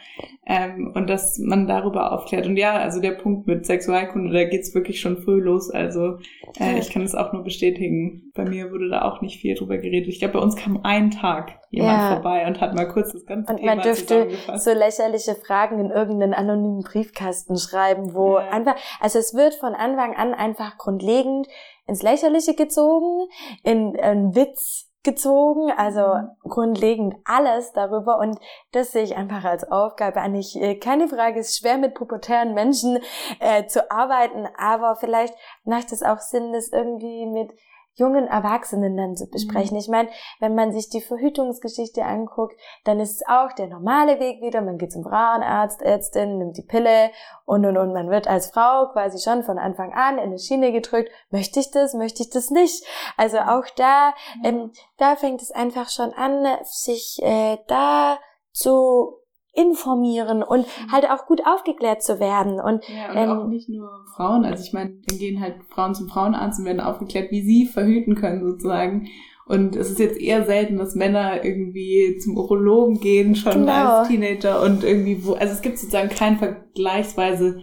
ähm, und dass man darüber aufklärt. Und ja, also der Punkt mit Sexualkunde, da geht's wirklich schon früh los. Also äh, ich kann es auch nur bestätigen. Bei mir wurde da auch nicht viel drüber geredet. Ich glaube, bei uns kam ein Tag jemand ja. vorbei und hat mal kurz das ganze und Thema man dürfte so lächerliche Fragen in irgendeinen anonymen Briefkasten schreiben, wo ja. einfach, also es wird von Anfang an einfach grundlegend ins Lächerliche gezogen, in einen Witz gezogen, also mhm. grundlegend alles darüber und das sehe ich einfach als Aufgabe an. Ich, äh, keine Frage, es ist schwer mit pubertären Menschen äh, zu arbeiten, aber vielleicht macht es auch Sinn, das irgendwie mit jungen Erwachsenen dann zu besprechen. Mhm. Ich meine, wenn man sich die Verhütungsgeschichte anguckt, dann ist es auch der normale Weg wieder. Man geht zum Frauenarzt, Ärztin, nimmt die Pille und und und man wird als Frau quasi schon von Anfang an in eine Schiene gedrückt. Möchte ich das? Möchte ich das nicht? Also auch da, ähm, da fängt es einfach schon an, sich äh, da zu informieren und mhm. halt auch gut aufgeklärt zu werden. Und, ja, und ähm, auch nicht nur Frauen. Also ich meine, dann gehen halt Frauen zum Frauenarzt und werden aufgeklärt, wie sie verhüten können sozusagen. Und es ist jetzt eher selten, dass Männer irgendwie zum Urologen gehen, schon genau. als Teenager und irgendwie wo, also es gibt sozusagen keinen vergleichsweise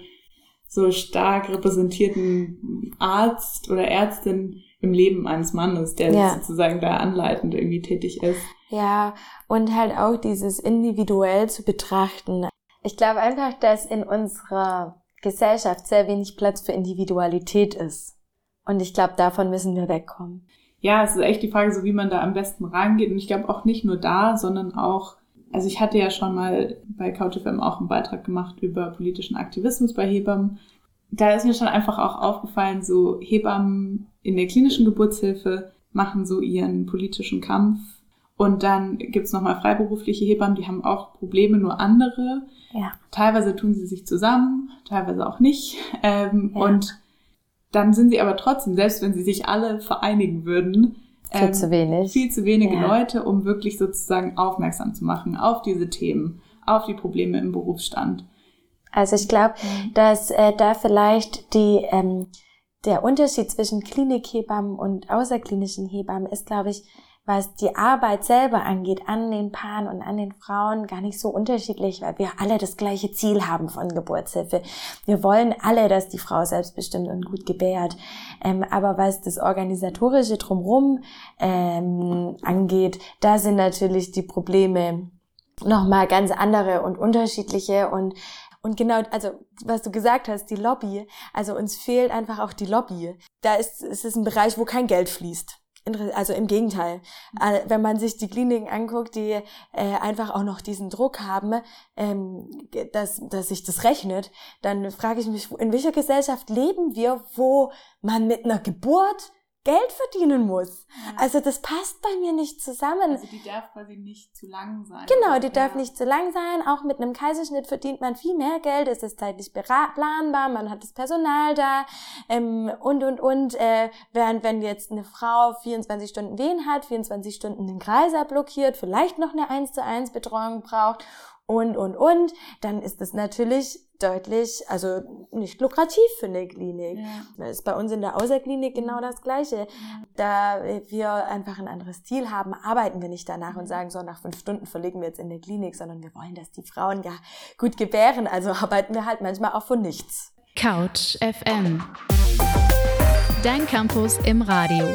so stark repräsentierten Arzt oder Ärztin im Leben eines Mannes, der ja. sozusagen da anleitend irgendwie tätig ist. Ja, und halt auch dieses individuell zu betrachten. Ich glaube einfach, dass in unserer Gesellschaft sehr wenig Platz für Individualität ist. Und ich glaube, davon müssen wir wegkommen. ja, es ist echt die Frage, so wie man da am besten rangeht. Und ich glaube auch nicht nur da, sondern auch, also ich hatte ja schon mal bei CouchFM auch einen Beitrag gemacht über politischen Aktivismus bei Hebammen. Da ist mir schon einfach auch aufgefallen, so Hebammen in der klinischen Geburtshilfe machen so ihren politischen Kampf. Und dann gibt's nochmal freiberufliche Hebammen, die haben auch Probleme, nur andere. Ja. Teilweise tun sie sich zusammen, teilweise auch nicht. Ähm, ja. Und dann sind sie aber trotzdem, selbst wenn sie sich alle vereinigen würden, viel ähm, zu wenig. Viel zu wenige ja. Leute, um wirklich sozusagen aufmerksam zu machen auf diese Themen, auf die Probleme im Berufsstand. Also ich glaube, mhm. dass äh, da vielleicht die ähm, der Unterschied zwischen Klinikhebammen und außerklinischen Hebammen ist, glaube ich, was die Arbeit selber angeht, an den Paaren und an den Frauen gar nicht so unterschiedlich, weil wir alle das gleiche Ziel haben von Geburtshilfe. Wir wollen alle, dass die Frau selbstbestimmt und gut gebärt. Ähm, aber was das Organisatorische drumherum ähm, angeht, da sind natürlich die Probleme nochmal ganz andere und unterschiedliche und und genau, also was du gesagt hast, die Lobby, also uns fehlt einfach auch die Lobby. Da ist es ist ein Bereich, wo kein Geld fließt. Also im Gegenteil. Äh, wenn man sich die Kliniken anguckt, die äh, einfach auch noch diesen Druck haben, ähm, dass, dass sich das rechnet, dann frage ich mich, in welcher Gesellschaft leben wir, wo man mit einer Geburt Geld verdienen muss. Ja. Also das passt bei mir nicht zusammen. Also die darf quasi nicht zu lang sein. Genau, die ja. darf nicht zu lang sein. Auch mit einem Kaiserschnitt verdient man viel mehr Geld. Es ist zeitlich planbar, man hat das Personal da ähm, und und und. Äh, während wenn jetzt eine Frau 24 Stunden Wehen hat, 24 Stunden den Kreiser blockiert, vielleicht noch eine 1 zu 1 Betreuung braucht und, und, und, dann ist es natürlich deutlich, also nicht lukrativ für eine Klinik. Ja. Das ist bei uns in der Außerklinik genau das Gleiche. Ja. Da wir einfach ein anderes Ziel haben, arbeiten wir nicht danach und sagen, so nach fünf Stunden verlegen wir jetzt in der Klinik, sondern wir wollen, dass die Frauen ja gut gebären. Also arbeiten wir halt manchmal auch von nichts. Couch FM. Dein Campus im Radio.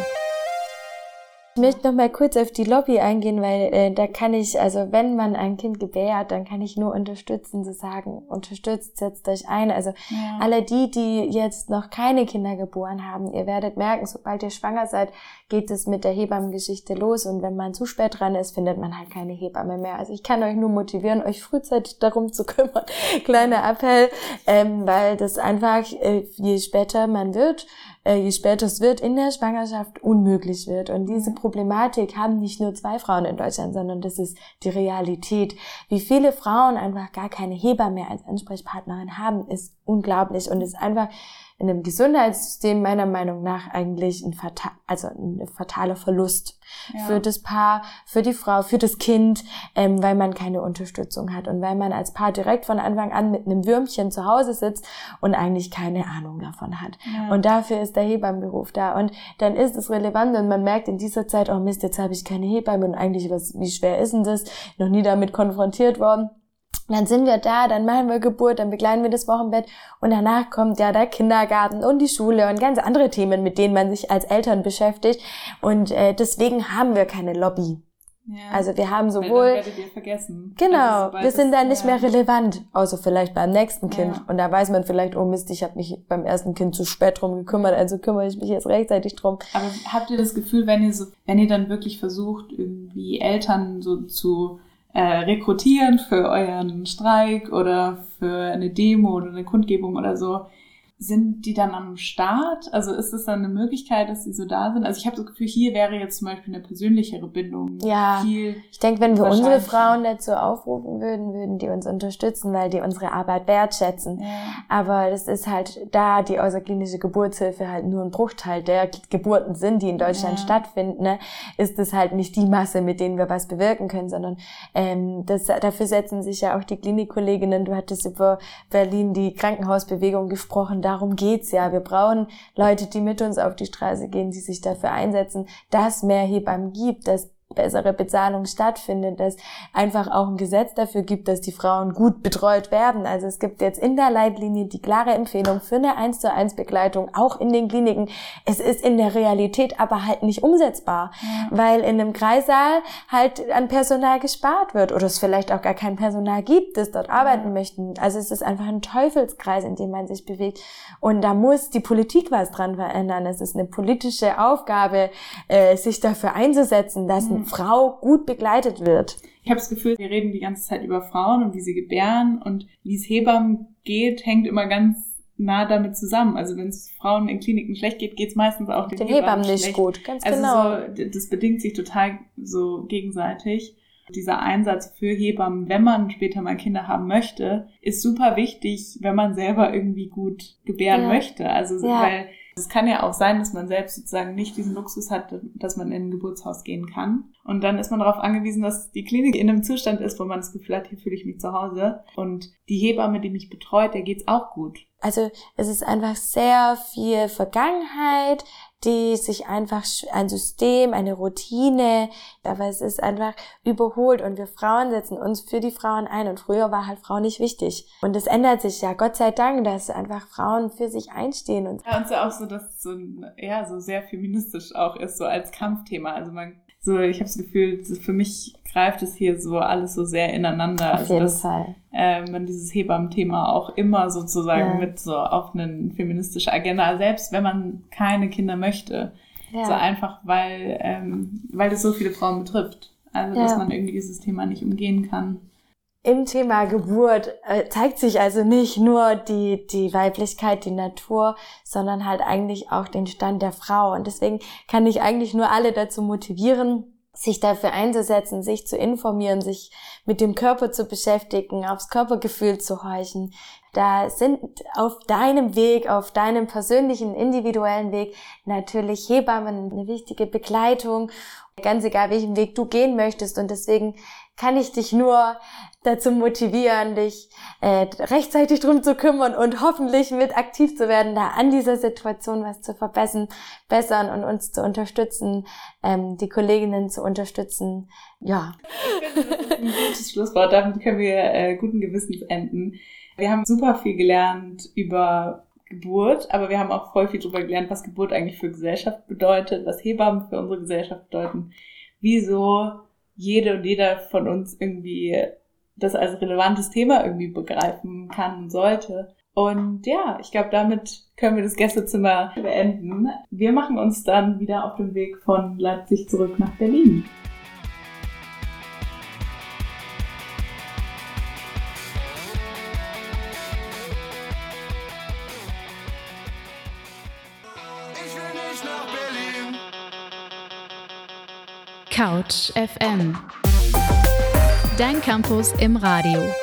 Ich möchte noch mal kurz auf die Lobby eingehen, weil äh, da kann ich, also wenn man ein Kind gebärt, dann kann ich nur unterstützen, zu sagen, unterstützt, setzt euch ein. Also ja. alle die, die jetzt noch keine Kinder geboren haben, ihr werdet merken, sobald ihr schwanger seid, geht es mit der Hebammengeschichte los. Und wenn man zu spät dran ist, findet man halt keine Hebamme mehr. Also ich kann euch nur motivieren, euch frühzeitig darum zu kümmern. Kleiner Appell, ähm, weil das einfach, äh, je später man wird, äh, je später es wird, in der Schwangerschaft unmöglich wird. Und diese Problematik haben nicht nur zwei Frauen in Deutschland, sondern das ist die Realität. Wie viele Frauen einfach gar keine Hebamme mehr als Ansprechpartnerin haben, ist unglaublich und ist einfach in einem Gesundheitssystem meiner Meinung nach eigentlich ein, fatal, also ein fataler Verlust ja. für das Paar, für die Frau, für das Kind, ähm, weil man keine Unterstützung hat und weil man als Paar direkt von Anfang an mit einem Würmchen zu Hause sitzt und eigentlich keine Ahnung davon hat. Ja. Und dafür ist der Hebammenberuf da. Und dann ist es relevant und man merkt in dieser Zeit, oh Mist, jetzt habe ich keine Hebamme und eigentlich, was, wie schwer ist denn das? Noch nie damit konfrontiert worden dann sind wir da, dann machen wir Geburt, dann begleiten wir das Wochenbett und danach kommt ja der Kindergarten und die Schule und ganz andere Themen, mit denen man sich als Eltern beschäftigt. Und äh, deswegen haben wir keine Lobby. Ja, also wir haben sowohl werdet ihr vergessen. Genau, also wir sind dann nicht mehr relevant, außer vielleicht beim nächsten Kind. Ja. Und da weiß man vielleicht, oh Mist, ich habe mich beim ersten Kind zu spät drum gekümmert, also kümmere ich mich jetzt rechtzeitig drum. Aber habt ihr das Gefühl, wenn ihr so, wenn ihr dann wirklich versucht, irgendwie Eltern so zu äh, rekrutieren für euren Streik oder für eine Demo oder eine Kundgebung oder so, sind die dann am Start? Also ist es dann eine Möglichkeit, dass sie so da sind? Also ich habe das Gefühl, hier wäre jetzt zum Beispiel eine persönlichere Bindung. Ja, ich denke, wenn wir unsere Frauen dazu aufrufen würden, würden die uns unterstützen, weil die unsere Arbeit wertschätzen. Ja. Aber das ist halt da die außerklinische Geburtshilfe halt nur ein Bruchteil der Geburten sind, die in Deutschland ja. stattfinden, ne? ist es halt nicht die Masse, mit denen wir was bewirken können, sondern ähm, das, dafür setzen sich ja auch die Klinikkolleginnen. Du hattest über Berlin die Krankenhausbewegung gesprochen darum geht's ja. Wir brauchen Leute, die mit uns auf die Straße gehen, die sich dafür einsetzen, dass mehr Hebammen gibt, dass bessere Bezahlung stattfindet, dass einfach auch ein Gesetz dafür gibt, dass die Frauen gut betreut werden. Also es gibt jetzt in der Leitlinie die klare Empfehlung für eine 1 zu 1 Begleitung, auch in den Kliniken. Es ist in der Realität aber halt nicht umsetzbar, ja. weil in einem Kreissaal halt an Personal gespart wird oder es vielleicht auch gar kein Personal gibt, das dort arbeiten möchten. Also es ist einfach ein Teufelskreis, in dem man sich bewegt. Und da muss die Politik was dran verändern. Es ist eine politische Aufgabe, äh, sich dafür einzusetzen, dass mhm. Frau gut begleitet wird. Ich habe das Gefühl, wir reden die ganze Zeit über Frauen und wie sie gebären und wie es Hebammen geht, hängt immer ganz nah damit zusammen. Also wenn es Frauen in Kliniken schlecht geht, geht es meistens auch den, den Hebammen, Hebammen nicht schlecht. gut. Ganz also genau. So, das bedingt sich total so gegenseitig. Dieser Einsatz für Hebammen, wenn man später mal Kinder haben möchte, ist super wichtig, wenn man selber irgendwie gut gebären ja. möchte. Also ja. weil es kann ja auch sein, dass man selbst sozusagen nicht diesen Luxus hat, dass man in ein Geburtshaus gehen kann. Und dann ist man darauf angewiesen, dass die Klinik in einem Zustand ist, wo man das Gefühl hat, hier fühle ich mich zu Hause. Und die Hebamme, die mich betreut, der geht's auch gut. Also es ist einfach sehr viel Vergangenheit, die sich einfach ein System, eine Routine, aber es ist einfach überholt und wir Frauen setzen uns für die Frauen ein und früher war halt Frau nicht wichtig. Und es ändert sich ja, Gott sei Dank, dass einfach Frauen für sich einstehen. Und ja, und so auch so, dass so, ja, so sehr feministisch auch ist, so als Kampfthema. Also man so, ich habe das Gefühl, für mich greift es hier so alles so sehr ineinander. Auf also, jeden dass, Fall. Äh, man dieses Hebammen-Thema auch immer sozusagen ja. mit so auf eine feministische Agenda, selbst wenn man keine Kinder möchte. Ja. So einfach, weil, ähm, weil es so viele Frauen betrifft. Also, ja. dass man irgendwie dieses Thema nicht umgehen kann. Im Thema Geburt äh, zeigt sich also nicht nur die, die Weiblichkeit, die Natur, sondern halt eigentlich auch den Stand der Frau. Und deswegen kann ich eigentlich nur alle dazu motivieren, sich dafür einzusetzen, sich zu informieren, sich mit dem Körper zu beschäftigen, aufs Körpergefühl zu horchen. Da sind auf deinem Weg, auf deinem persönlichen, individuellen Weg natürlich Hebammen eine wichtige Begleitung, ganz egal welchen Weg du gehen möchtest. Und deswegen kann ich dich nur dazu motivieren, dich äh, rechtzeitig drum zu kümmern und hoffentlich mit aktiv zu werden, da an dieser Situation was zu verbessern, bessern und uns zu unterstützen, ähm, die Kolleginnen zu unterstützen. Ja. ein gutes Schlusswort. Damit können wir äh, guten Gewissens enden. Wir haben super viel gelernt über Geburt, aber wir haben auch voll viel darüber gelernt, was Geburt eigentlich für Gesellschaft bedeutet, was Hebammen für unsere Gesellschaft bedeuten, wieso jede und jeder von uns irgendwie das als relevantes Thema irgendwie begreifen kann und sollte. Und ja, ich glaube, damit können wir das Gästezimmer beenden. Wir machen uns dann wieder auf dem Weg von Leipzig zurück nach Berlin. Couch FM Dein Campus im Radio.